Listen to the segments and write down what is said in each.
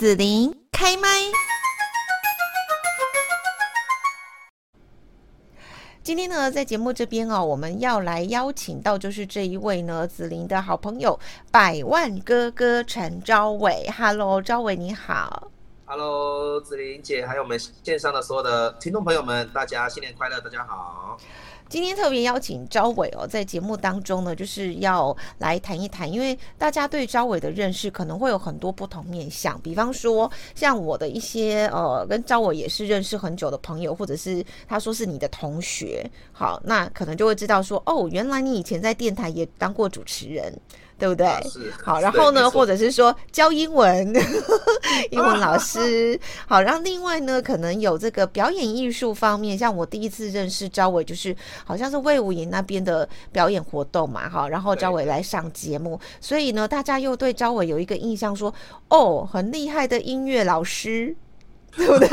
子琳开麦。今天呢，在节目这边哦，我们要来邀请到就是这一位呢，子琳的好朋友，百万哥哥陈昭伟。Hello，昭伟你好。Hello，子琳姐，还有我们线上的所有的听众朋友们，大家新年快乐，大家好。今天特别邀请招伟哦，在节目当中呢，就是要来谈一谈，因为大家对招伟的认识可能会有很多不同面向，比方说像我的一些呃，跟招伟也是认识很久的朋友，或者是他说是你的同学，好，那可能就会知道说，哦，原来你以前在电台也当过主持人。对不对？好，然后呢，或者是说教英文，英文老师。好，然后另外呢，可能有这个表演艺术方面，像我第一次认识昭伟，就是好像是魏武营那边的表演活动嘛，哈，然后昭伟来上节目，所以呢，大家又对昭伟有一个印象，说哦，很厉害的音乐老师，对不对？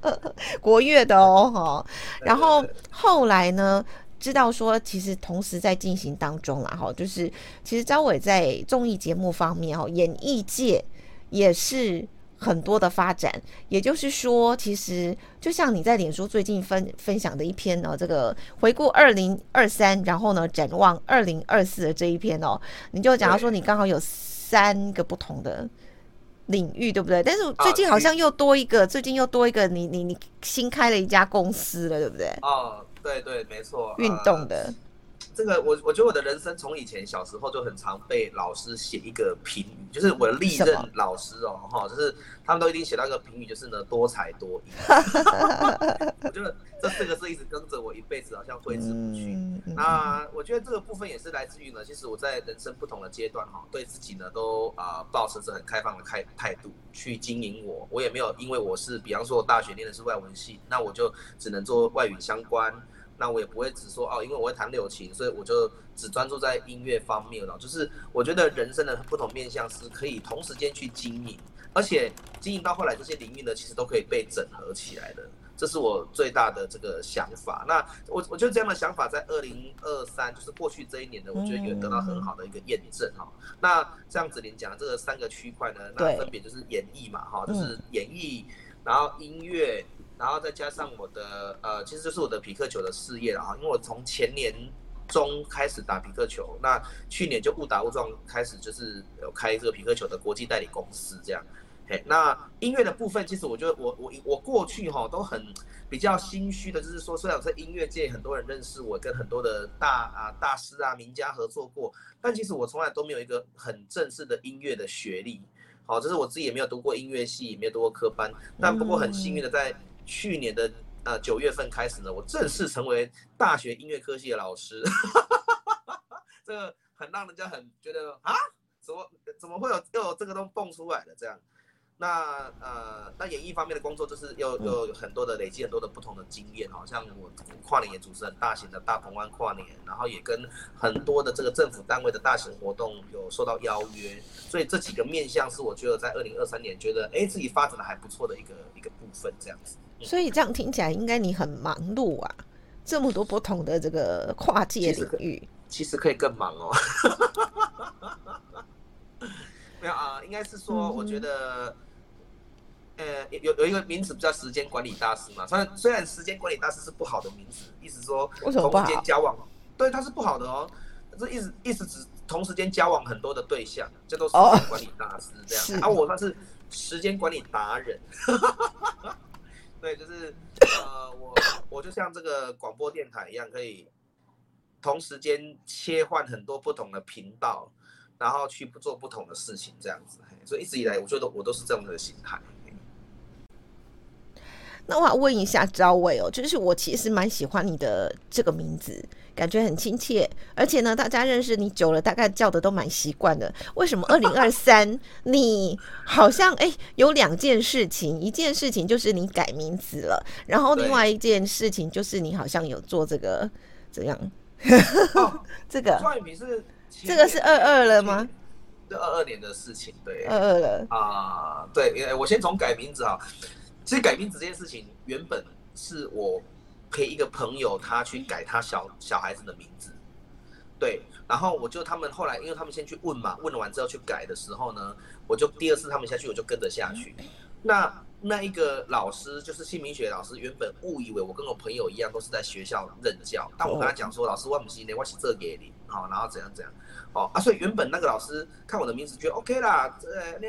国乐的哦，哈，然后后来呢？知道说，其实同时在进行当中啦，哈，就是其实张伟在综艺节目方面，哈，演艺界也是很多的发展。也就是说，其实就像你在脸书最近分分享的一篇呢，这个回顾二零二三，然后呢展望二零二四的这一篇哦，你就讲到说你刚好有三个不同的领域，对不对？但是最近好像又多一个，最近又多一个，你你你新开了一家公司了，对不对？哦。对对，没错，运动的、呃、这个，我我觉得我的人生从以前小时候就很常被老师写一个评语，就是我的历任老师哦，哈，就是他们都一定写到一个评语，就是呢多才多艺。我觉得这四个字一直跟着我一辈子，好像挥之不去。嗯、那我觉得这个部分也是来自于呢，其实我在人生不同的阶段哈，对自己呢都啊、呃、抱持着很开放的态态度去经营我，我也没有因为我是，比方说我大学念的是外文系，那我就只能做外语相关。那我也不会只说哦，因为我会弹柳琴，所以我就只专注在音乐方面了。就是我觉得人生的不同面向是可以同时间去经营，而且经营到后来这些领域呢，其实都可以被整合起来的。这是我最大的这个想法。那我我觉得这样的想法在二零二三，就是过去这一年呢，我觉得也得到很好的一个验证哈。那这样子您讲这个三个区块呢，那分别就是演绎嘛哈，就是演绎，然后音乐。然后再加上我的呃，其实就是我的匹克球的事业了哈，因为我从前年中开始打匹克球，那去年就误打误撞开始就是有开这个匹克球的国际代理公司这样。嘿，那音乐的部分，其实我觉得我我我过去哈都很比较心虚的，就是说虽然我在音乐界很多人认识我，跟很多的大啊大师啊名家合作过，但其实我从来都没有一个很正式的音乐的学历。好，就是我自己也没有读过音乐系，也没有读过科班，但不过很幸运的在。去年的呃九月份开始呢，我正式成为大学音乐科系的老师，这个很让人家很觉得啊，怎么怎么会有又有这个东西蹦出来的这样？那呃，那演艺方面的工作就是又又有很多的累积，很多的不同的经验，好像我跨年也主持很大型的大鹏湾跨年，然后也跟很多的这个政府单位的大型活动有受到邀约，所以这几个面向是我觉得在二零二三年觉得哎自己发展的还不错的一个一个部分这样子。所以这样听起来，应该你很忙碌啊，这么多不同的这个跨界领域，其实可以更忙哦。没有啊，应该是说，我觉得，呃，有有一个名词叫时间管理大师嘛。虽然虽然时间管理大师是不好的名词，意思说同时间交往，对，它是不好的哦。这意思意思指同时间交往很多的对象，这都是时间管理大师这样。哦、啊，我算是时间管理达人。对，就是呃，我我就像这个广播电台一样，可以同时间切换很多不同的频道，然后去做不同的事情，这样子。所以一直以来，我觉得我都是这样的心态。那我要问一下招伟哦，就是我其实蛮喜欢你的这个名字，感觉很亲切，而且呢，大家认识你久了，大概叫的都蛮习惯的。为什么二零二三 你好像哎有两件事情，一件事情就是你改名字了，然后另外一件事情就是你好像有做这个怎样？哦、这个是这个是二二了吗？是二二年的事情，对，二二了啊，对，我先从改名字啊。其实改名字这件事情，原本是我陪一个朋友，他去改他小小孩子的名字。对，然后我就他们后来，因为他们先去问嘛，问了完之后去改的时候呢，我就第二次他们下去，我就跟着下去。那那一个老师就是姓名学老师，原本误以为我跟我朋友一样都是在学校任教，但我跟他讲说，老师我不是呢，我是这给你，好，然后怎样怎样，哦啊，所以原本那个老师看我的名字觉得 OK 啦，呃那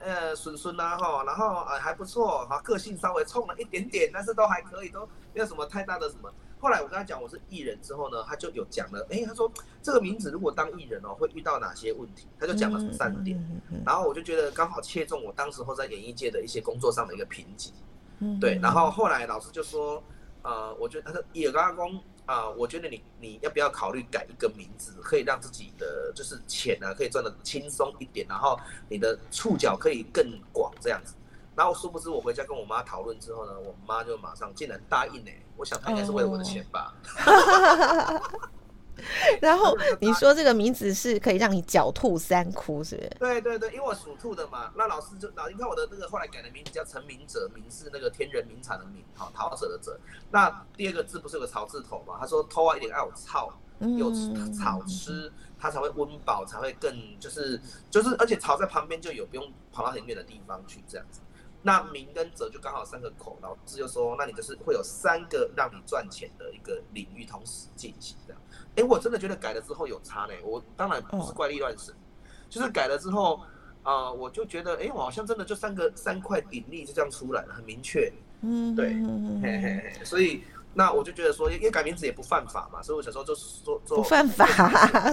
呃孙孙呐哈，然后呃还不错，哈，个性稍微冲了一点点，但是都还可以，都没有什么太大的什么。后来我跟他讲我是艺人之后呢，他就有讲了，哎，他说这个名字如果当艺人哦，会遇到哪些问题？他就讲了三点，然后我就觉得刚好切中我当时候在演艺界的一些工作上的一个瓶颈，嗯对，然后后来老师就说，呃，我觉得他说也刚刚啊，我觉得你你要不要考虑改一个名字，可以让自己的就是钱呢可以赚得轻松一点，然后你的触角可以更广这样子。然后殊不知我回家跟我妈讨论之后呢，我妈就马上竟然答应呢。我想她应该是为了我的钱吧。Oh. 然后你说这个名字是可以让你狡兔三窟，是不是？对对对，因为我属兔的嘛。那老师就老，你看我的那个后来改的名字叫陈明哲，明是那个天人名产的名，好陶喆的者。那第二个字不是有个草字头嘛？他说偷啊一点爱有草，有草吃，它才会温饱，才会更就是就是，而且草在旁边就有，不用跑到很远的地方去这样子。那明跟哲就刚好三个口，老师就说，那你就是会有三个让你赚钱的一个领域同时进行这样。哎，我真的觉得改了之后有差呢。我当然不是怪力乱神，就是改了之后，啊、呃，我就觉得，哎，我好像真的就三个三块鼎力就这样出来了，很明确。嗯，对，嘿嘿嘿，所以。那我就觉得说，因为改名字也不犯法嘛，所以我小时候就说做。不犯法，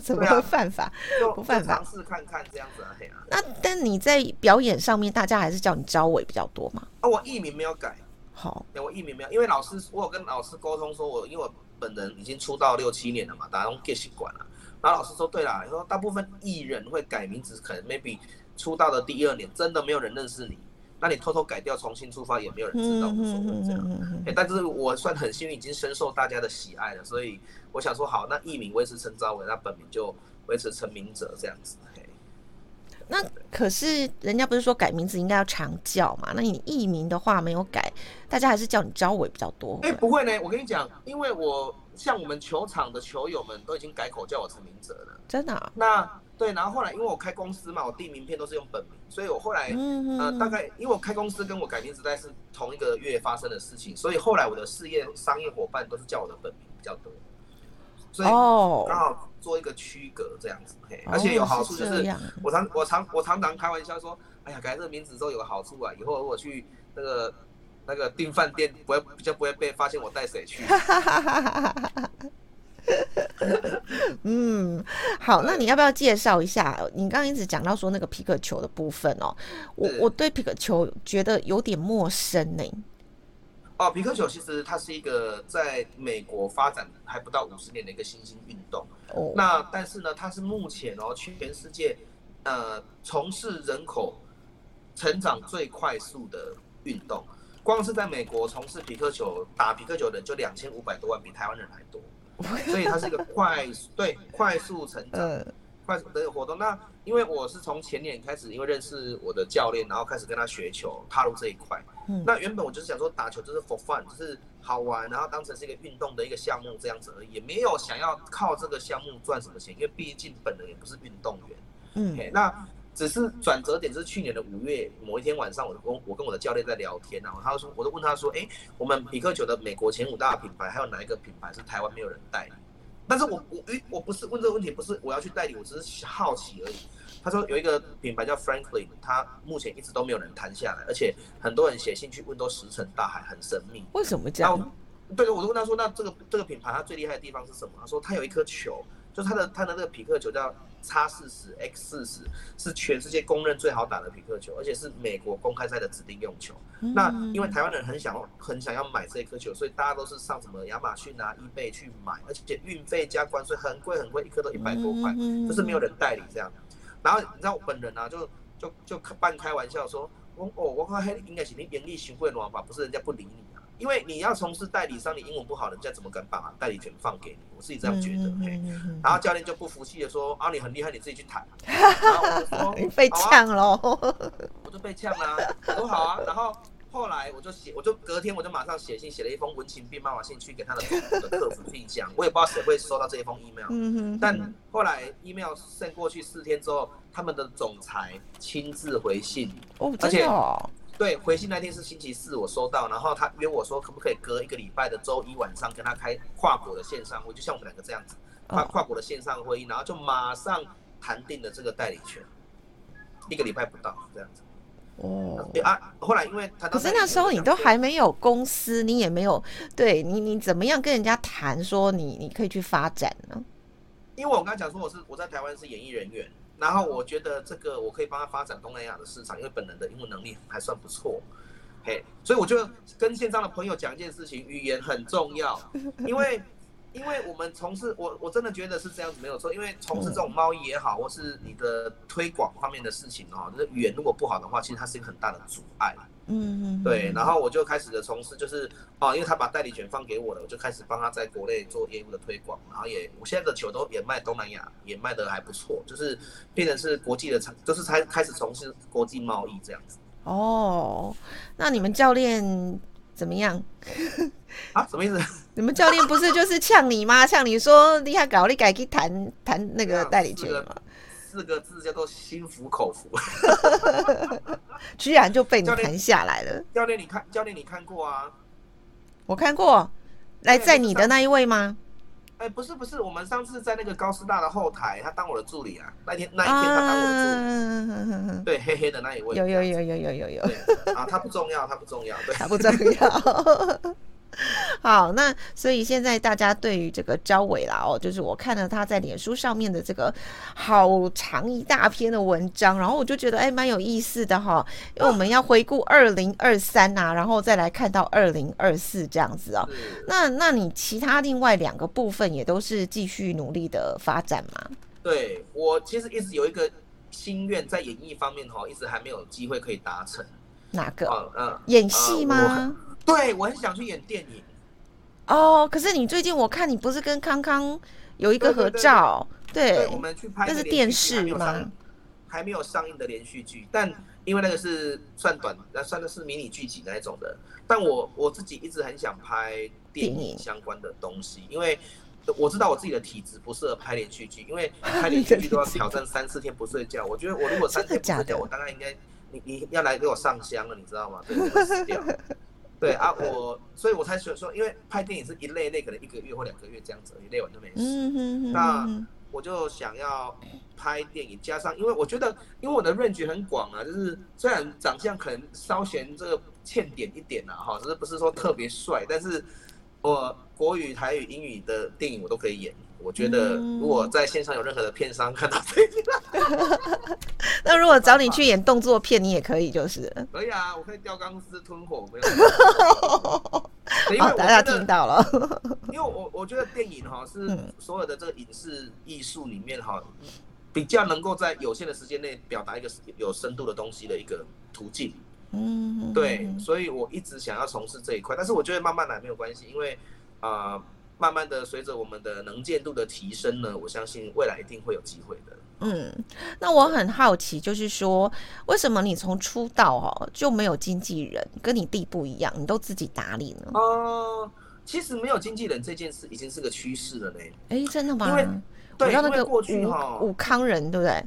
怎么会犯法？不犯法，尝试看看这样子啊，嘿啊。那但你在表演上面，大家还是叫你招伟比较多嘛？啊，我艺名没有改。好，我艺名没有，因为老师，我有跟老师沟通说，我因为我本人已经出道六七年了嘛，大家都 get 习惯了。然后老师说，对啦，说大部分艺人会改名字，可能 maybe 出道的第二年，真的没有人认识你。那你偷偷改掉，重新出发，也没有人知道，无所谓这样。哎，但是我算很幸运，已经深受大家的喜爱了，所以我想说，好，那艺名维持陈昭伟，那本名就维持陈明哲这样子。那可是人家不是说改名字应该要长叫嘛？那你艺名的话没有改，大家还是叫你昭伟比较多。哎，不会呢，我跟你讲，因为我像我们球场的球友们都已经改口叫我陈明哲了，真的啊？那。对，然后后来因为我开公司嘛，我递名片都是用本名，所以我后来嗯呃大概因为我开公司跟我改名字在是同一个月发生的事情，所以后来我的事业商业伙伴都是叫我的本名比较多，所以刚好做一个区隔这样子，嘿，而且有好处就是我常我常我常常开玩笑说，哎呀改这个名字之后有个好处啊，以后如果去那个那个订饭店不会比较不会被发现我带谁去。嗯，好，那你要不要介绍一下？你刚刚一直讲到说那个皮克球的部分哦，我我对皮克球觉得有点陌生呢。哦，皮克球其实它是一个在美国发展还不到五十年的一个新兴运动。哦，那但是呢，它是目前哦全世界呃从事人口成长最快速的运动。光是在美国从事皮克球打皮克球的人就两千五百多万，比台湾人还多。所以它是一个快速对快速成长、快速的一个活动。那因为我是从前年开始，因为认识我的教练，然后开始跟他学球，踏入这一块。那原本我就是想说打球就是 for fun，就是好玩，然后当成是一个运动的一个项目这样子而已，也没有想要靠这个项目赚什么钱，因为毕竟本人也不是运动员。嗯，那。只是转折点是去年的五月某一天晚上，我跟我跟我的教练在聊天，然后他说，我就问他说，哎，我们比克球的美国前五大品牌，还有哪一个品牌是台湾没有人代理？但是我我诶，我不是问这个问题，不是我要去代理，我只是好奇而已。他说有一个品牌叫 Franklin，他目前一直都没有人谈下来，而且很多人写信去问都石沉大海，很神秘。为什么这样？对，我就问他说，那这个这个品牌它最厉害的地方是什么？他说他有一颗球，就他的他的那个匹克球叫。叉四十 X 四十是全世界公认最好打的匹克球，而且是美国公开赛的指定用球。那因为台湾人很想要很想要买这颗球，所以大家都是上什么亚马逊啊、eBay 去买，而且运费加关税很贵很贵，一颗都一百多块，就是没有人代理这样。然后你知道我本人啊，就就就半开玩笑说，我哦，我看黑应该是你盈利行贿的玩法，不是人家不理你。因为你要从事代理商，你英文不好，人家怎么敢把代理权放给你？我自己这样觉得。嘿，然后教练就不服气的说：“啊，你很厉害，你自己去谈。”然后我就说：“被呛喽！”我就被呛了。我说：“好啊。”然后后来我就写，我就隔天我就马上写信，写了一封文情并茂的信去给他的客服信箱。我也不知道谁会收到这一封 email。嗯哼。但后来 email send 过去四天之后，他们的总裁亲自回信。哦，真的哦。对，回信那天是星期四，我收到，然后他约我说可不可以隔一个礼拜的周一晚上跟他开跨国的线上会，就像我们两个这样子，跨跨国的线上会议，然后就马上谈定了这个代理权，一个礼拜不到这样子。哦，对啊，后来因为他，可是那时候你都还没有公司，你也没有，对你你怎么样跟人家谈说你你可以去发展呢？因为我刚才讲说我是我在台湾是演艺人员。然后我觉得这个我可以帮他发展东南亚的市场，因为本人的英文能力还算不错，嘿，所以我就跟线上的朋友讲一件事情，语言很重要，因为因为我们从事我我真的觉得是这样子没有错，因为从事这种贸易也好，或是你的推广方面的事情哦，就是语言如果不好的话，其实它是一个很大的阻碍。嗯嗯，对，然后我就开始的从事，就是哦，因为他把代理权放给我了，我就开始帮他在国内做业务的推广，然后也我现在的球都也卖东南亚，也卖的还不错，就是变成是国际的产，就是才开始从事国际贸易这样子。哦，那你们教练怎么样？啊，什么意思？你们教练不是就是呛你吗？呛你说你还搞，你改去谈谈那个代理权吗？四个字叫做心服口服，居然就被你谈下来了。教练，你看，教练你看过啊？我看过，来在你的那一位吗？哎，不是不是，我们上次在那个高师大的后台，他当我的助理啊。那天那一天他当我的助理，对，黑黑的那一位。有有有有有有有。啊，他不重要，他不重要，对，他不重要。好，那所以现在大家对于这个招伟啦哦，就是我看了他在脸书上面的这个好长一大篇的文章，然后我就觉得哎蛮有意思的哈，因为我们要回顾二零二三呐，然后再来看到二零二四这样子哦。那那你其他另外两个部分也都是继续努力的发展吗？对，我其实一直有一个心愿，在演艺方面哈，一直还没有机会可以达成。哪个？嗯、呃，演戏吗？呃对，我很想去演电影。哦，可是你最近我看你不是跟康康有一个合照？对，对，对，对，对，我们去拍那是电视吗？还没有上映的连续剧，但因为那个是算短，那算的是迷你剧集那一种的。但我我自己一直很想拍电影相关的东西，因为我知道我自己的体质不适合拍连续剧，因为 拍连续剧都要挑战三四天不睡觉。我觉得我如果三天不睡觉，我大概应该你你要来给我上香了，你知道吗？对，我死掉。对啊，我所以，我才说说，因为拍电影是一累累，可能一个月或两个月这样子，一累完就没事。那我就想要拍电影，加上，因为我觉得，因为我的 range 很广啊，就是虽然长相可能稍嫌这个欠点一点啊，哈，只是不是说特别帅，但是我国语、台语、英语的电影我都可以演。我觉得，如果在线上有任何的片商看到这个，那如果找你去演动作片，你也可以，就是可以啊，我可以吊钢丝吞火，没有。好，大家听到了。因为我我觉得电影哈是所有的这个影视艺术里面哈，比较能够在有限的时间内表达一个有深度的东西的一个途径。嗯，对，所以我一直想要从事这一块，但是我觉得慢慢来没有关系，因为啊。呃慢慢的，随着我们的能见度的提升呢，我相信未来一定会有机会的。嗯，那我很好奇，就是说，为什么你从出道哦就没有经纪人，跟你弟不一样，你都自己打理呢？哦、呃，其实没有经纪人这件事已经是个趋势了呢。哎，真的吗？因为对，因为那个过去哈，武康人对不对？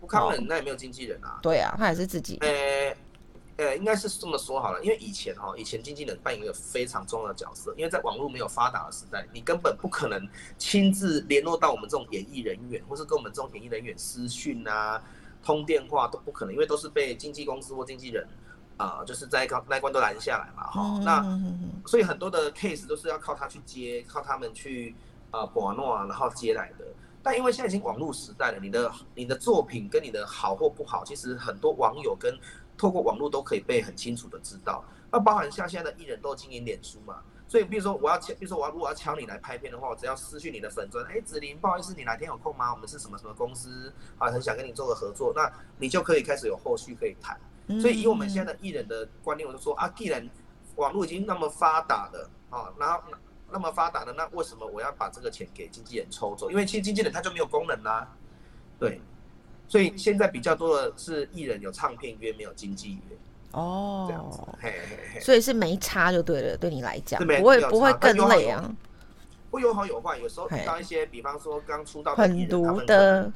武康人那也没有经纪人啊。对啊，他也是自己。诶。呃，应该是这么说好了，因为以前哈，以前经纪人扮演一个非常重要的角色，因为在网络没有发达的时代，你根本不可能亲自联络到我们这种演艺人员，或是跟我们这种演艺人员私讯啊、通电话都不可能，因为都是被经纪公司或经纪人啊、呃，就是在一那一关都拦下来嘛，哈。那所以很多的 case 都是要靠他去接，靠他们去啊把诺，然后接来的。但因为现在已经网络时代了，你的你的作品跟你的好或不好，其实很多网友跟透过网络都可以被很清楚的知道，那包含像现在的艺人都经营脸书嘛，所以比如说我要敲，比如说我要如果要敲你来拍片的话，我只要私讯你的粉专，哎，子林，不好意思，你哪天有空吗？我们是什么什么公司啊，很想跟你做个合作，那你就可以开始有后续可以谈。所以以我们现在的艺人的观念，我就说啊，既然网络已经那么发达了啊，然后那么发达了，那为什么我要把这个钱给经纪人抽走？因为其实经纪人他就没有功能啦，对。所以现在比较多的是艺人有唱片约，没有经纪约。哦，这样子，嘿嘿嘿，所以是没差就对了，对你来讲不会不会更累啊？会有好有坏，有时候遇到一些，比方说刚出道很毒的。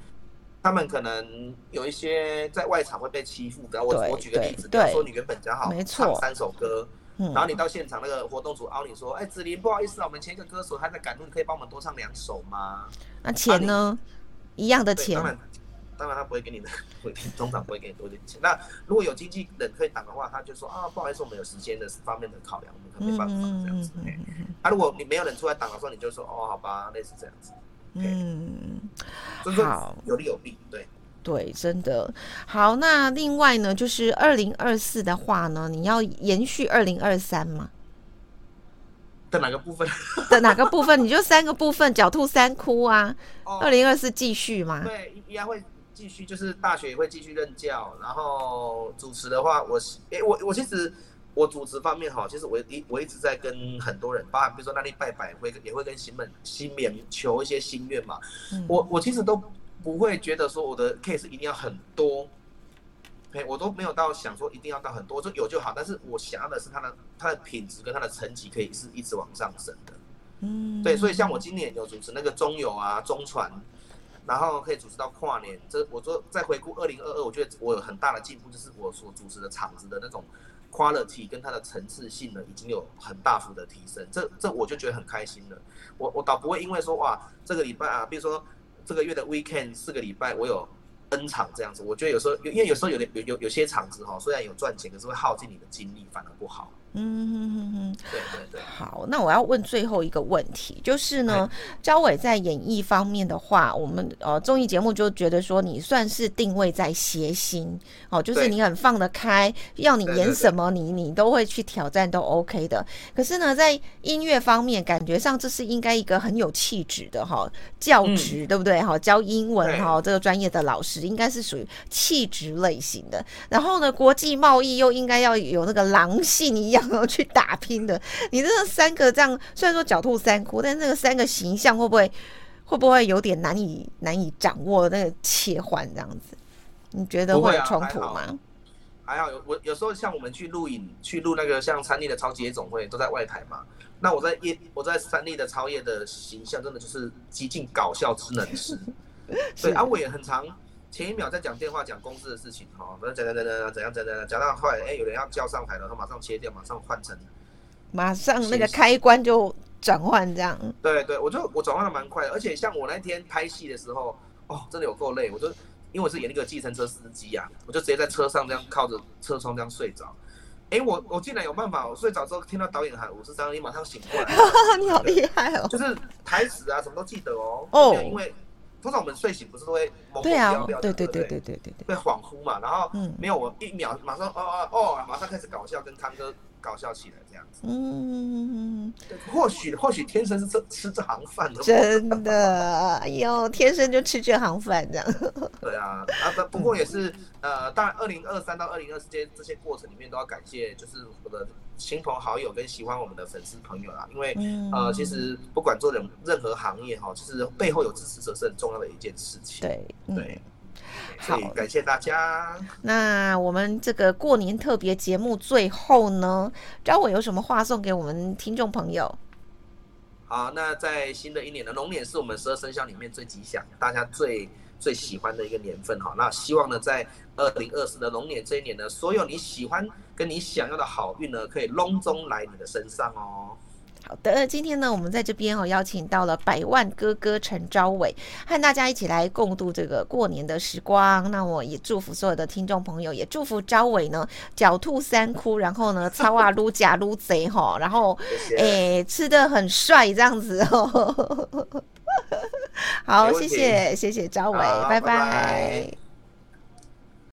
他们可能有一些在外场会被欺负的，我我举个例子，比如说你原本讲好唱三首歌，然后你到现场那个活动组凹你说，哎，子琳不好意思啊，我们前一个歌手他在赶路，你可以帮我们多唱两首吗？那钱呢？一样的钱。当然，他不会给你的，通常不会给你多点钱。那如果有经纪人可以挡的话，他就说啊，不好意思，我们有时间的方面的考量，我们可没办法这样子。啊，如果你没有人出来挡的时候，你就说哦，好吧，类似这样子。嗯，好，有利有弊，对对，真的好。那另外呢，就是二零二四的话呢，你要延续二零二三吗？的哪个部分？的哪个部分？你就三个部分，狡兔三窟啊。二零二四继续吗？对，一样会继续，就是大学也会继续任教，然后主持的话，我哎，我我其实。我主持方面哈，其实我一我一直在跟很多人，包含比如说那里拜拜，会也会跟新们新免求一些心愿嘛。嗯、我我其实都不会觉得说我的 case 一定要很多，哎，我都没有到想说一定要到很多，就有就好。但是我想要的是他的他的品质跟他的成绩可以是一直往上升的。嗯，对，所以像我今年有主持那个中友啊中传，然后可以主持到跨年，这我说再回顾二零二二，我觉得我有很大的进步，就是我所主持的场子的那种。quality 跟它的层次性呢，已经有很大幅的提升，这这我就觉得很开心了。我我倒不会因为说哇，这个礼拜啊，比如说这个月的 weekend 四个礼拜我有 N 场这样子，我觉得有时候有因为有时候有点有有有些场子哈，虽然有赚钱，可是会耗尽你的精力，反而不好。嗯哼哼哼，对对对。好，那我要问最后一个问题，就是呢，焦伟在演艺方面的话，我们呃综艺节目就觉得说你算是定位在谐星哦，就是你很放得开，要你演什么你你都会去挑战，都 OK 的。可是呢，在音乐方面，感觉上这是应该一个很有气质的哈教职，对不对？哈，教英文哈这个专业的老师应该是属于气质类型的。然后呢，国际贸易又应该要有那个狼性一样。然后去打拼的，你这三个这样，虽然说狡兔三窟，但是那个三个形象会不会会不会有点难以难以掌握那个切换这样子？你觉得会有冲突吗？还好，还好有我有时候像我们去录影去录那个像三立的超级夜总会都在外台嘛，那我在夜我在三立的超夜的形象真的就是极尽搞笑之能事，对啊，我也很常。前一秒在讲电话讲公司的事情哈，反正讲讲讲讲怎样怎样讲到后来，哎，有人要叫上台了，他马上切掉，马上换成，马上那个开关就转换这样。对对，我就我转换的蛮快的，而且像我那天拍戏的时候，哦，真的有够累，我就因为我是演那个计程车司机啊，我就直接在车上这样靠着车窗这样睡着。哎，我我竟然有办法，我睡着之后听到导演喊五十三，你马上醒过来。你好厉害哦！就是台词啊什么都记得哦。哦。因为。通常我们睡醒不是都会懵懵掉掉，对对对对？对对对，会恍惚嘛，然后没有我一秒马上哦哦哦，马上开始搞笑，跟康哥搞笑起来这样子。嗯，或许或许天生是这吃这行饭的。真的，哎呦，天生就吃这行饭这样。对啊，啊不不过也是呃，当然二零二三到二零二四这些这些过程里面都要感谢，就是我的。亲朋好友跟喜欢我们的粉丝朋友啦，因为、嗯、呃，其实不管做任任何行业哈，其实背后有支持者是很重要的一件事情。对对，好，感谢大家。那我们这个过年特别节目最后呢，张伟有什么话送给我们听众朋友？好，那在新的一年的龙年是我们十二生肖里面最吉祥，大家最最喜欢的一个年份哈。那希望呢，在二零二四的龙年这一年呢，所有你喜欢。跟你想要的好运呢，可以隆中来你的身上哦。好的，今天呢，我们在这边哦，邀请到了百万哥哥陈昭伟，和大家一起来共度这个过年的时光。那我也祝福所有的听众朋友，也祝福昭伟呢，狡兔三窟，然后呢，超啊撸假撸贼哈，然后哎吃的很帅这样子哦。好，谢谢谢谢昭伟，拜拜。拜拜。